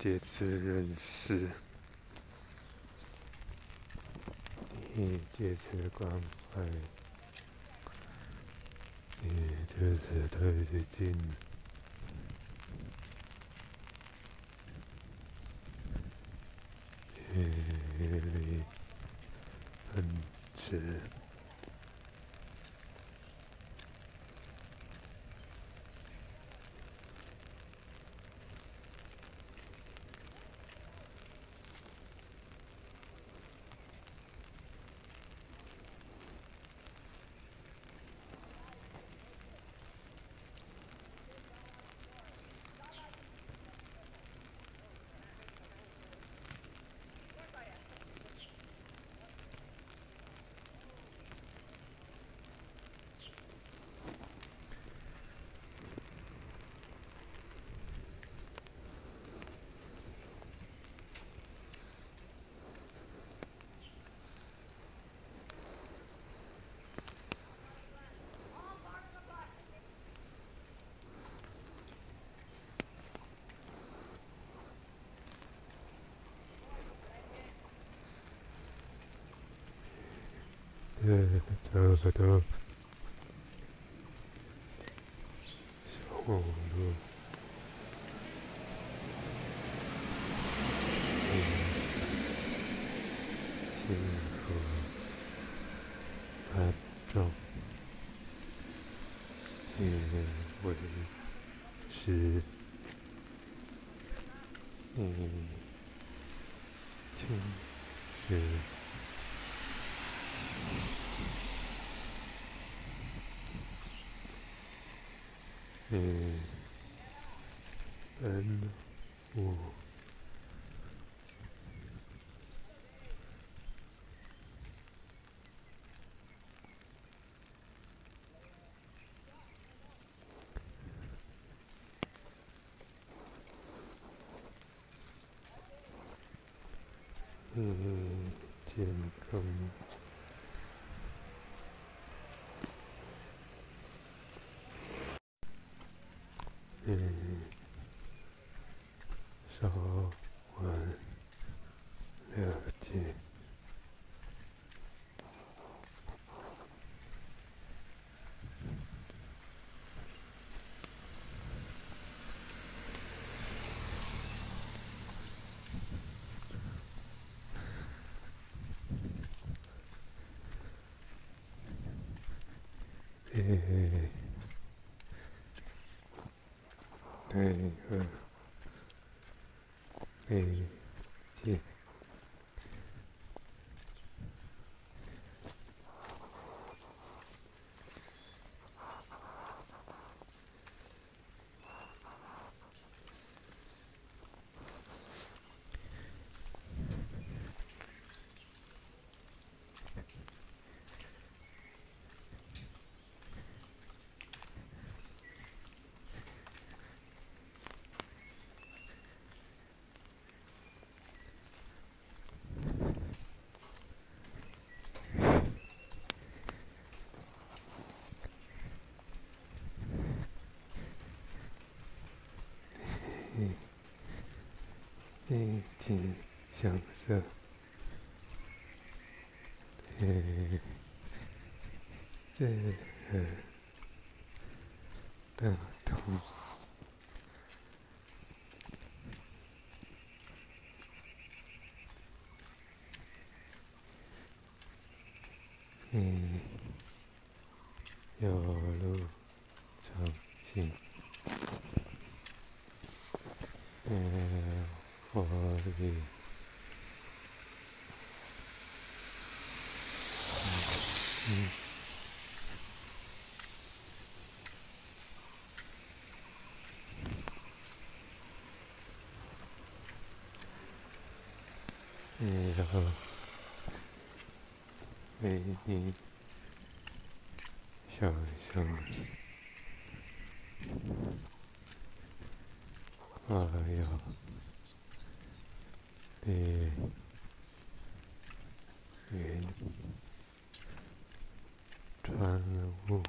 借此认识，你借此关怀，你借此推进，你离恩慈。呃，这个都小路，嗯，幸福安重，因为是嗯，情绪。嗯，嗯，我，嗯，健康。对，嗯，哎，对，尽情享受，嘿，这的痛，嗯，有路长行，嗯。我的，嗯，然后为你想象，我要。的云穿雾，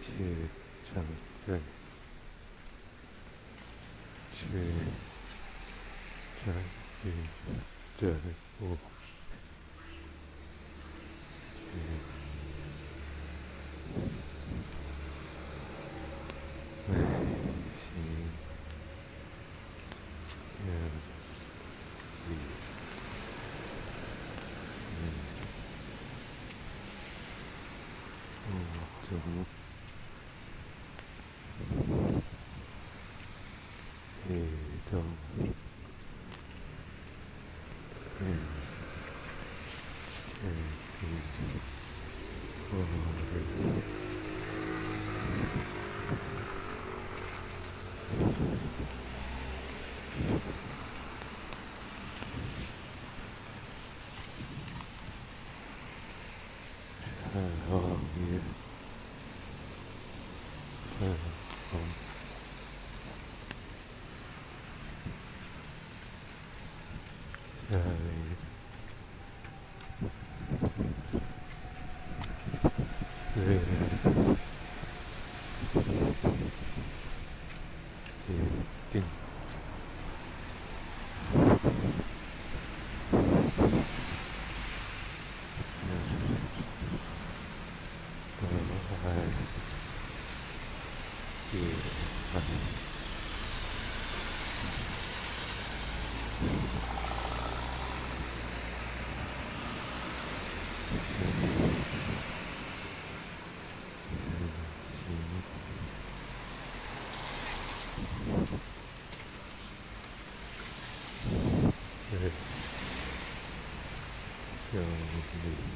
지창생 지창이 자고 üzere. 我。节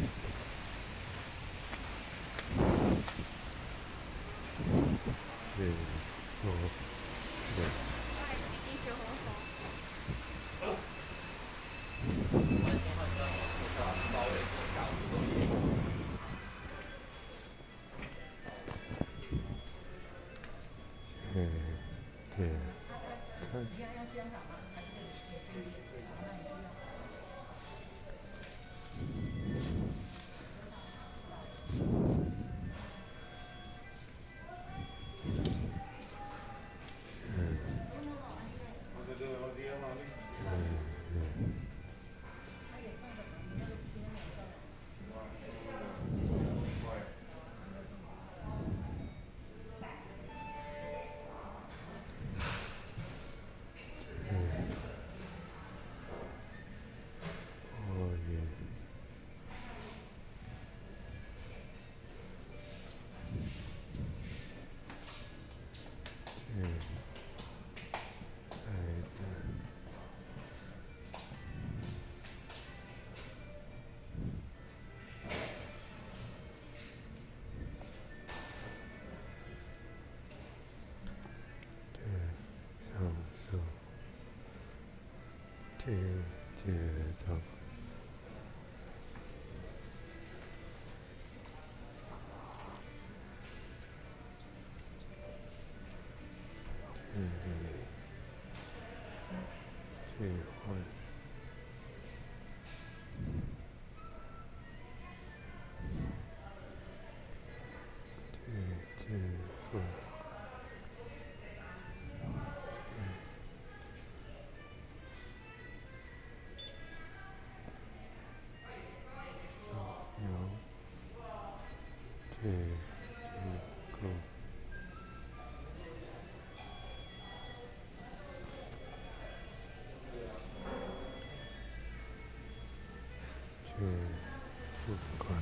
to, to the Correct.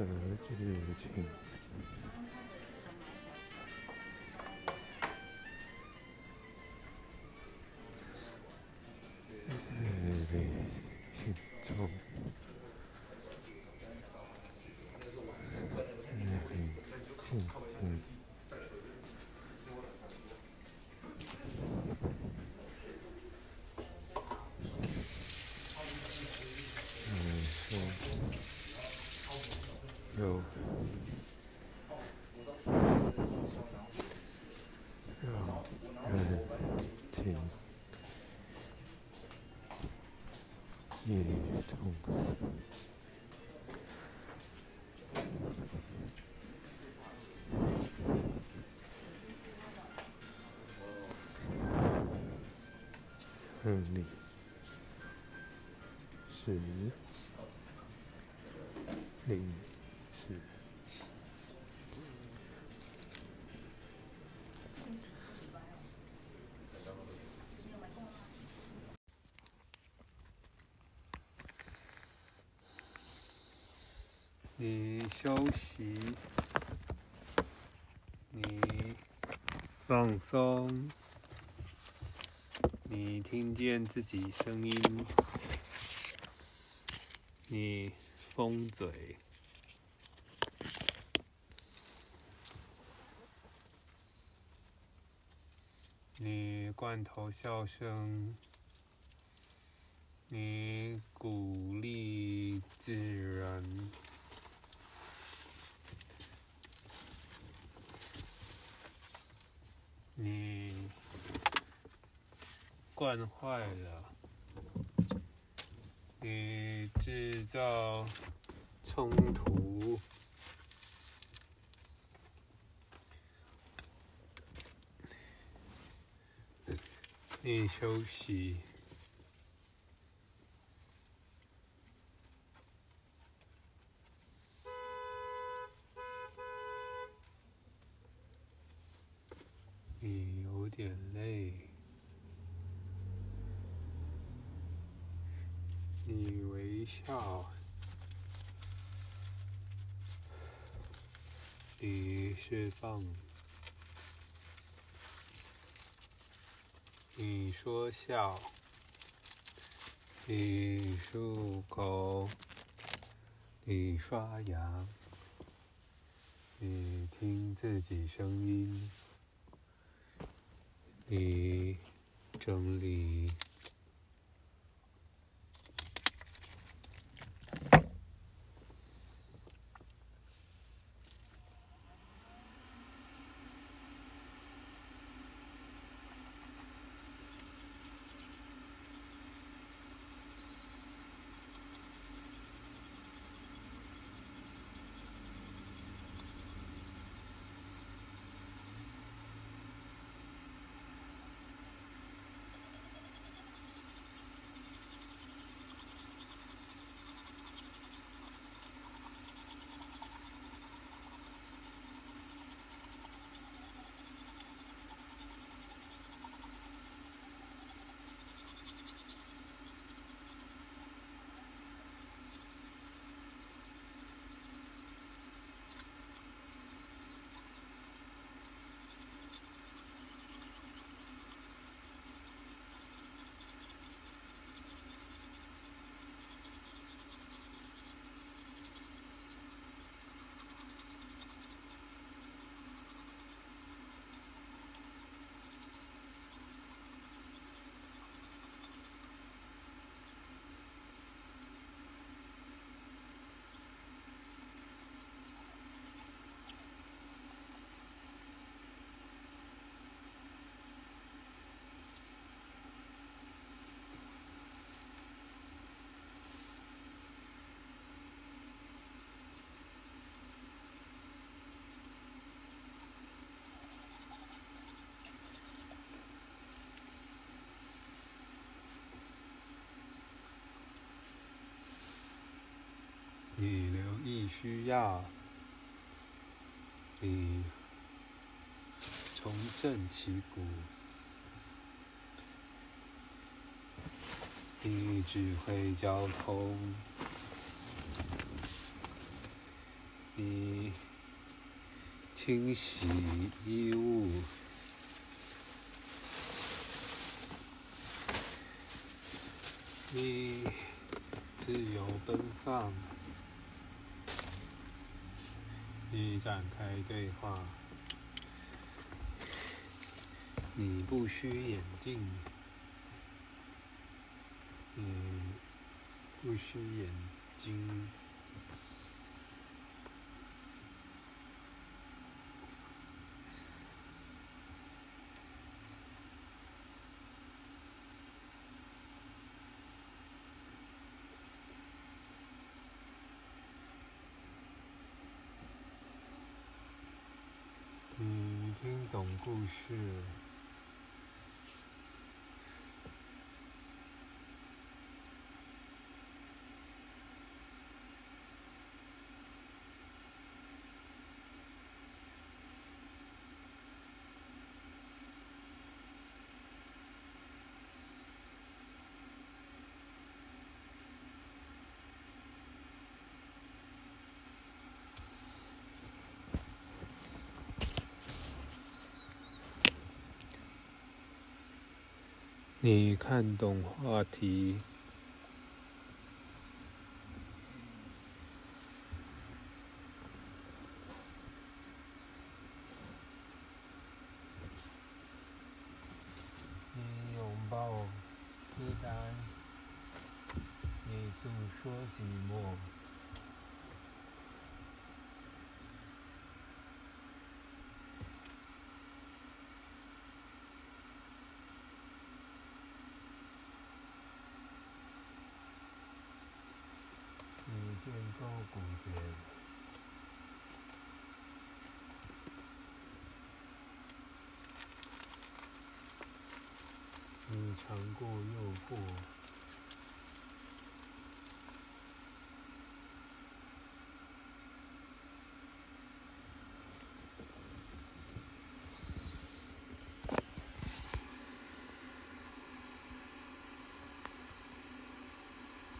자, 찌질, 찌질. 예, 예, 예. 你休息，你放松。你听见自己声音，你封嘴，你罐头笑声，你鼓励自然，惯坏了，你制造冲突，你休息，你有点累。你微笑，你释放，你说笑，你漱口，你刷牙，你听自己声音，你整理。你留意需要，你重振旗鼓，你指挥交通，你清洗衣物。你自由奔放，你展开对话，你不需眼镜，嗯不需眼睛。讲故事。你看懂话题，尝过诱惑。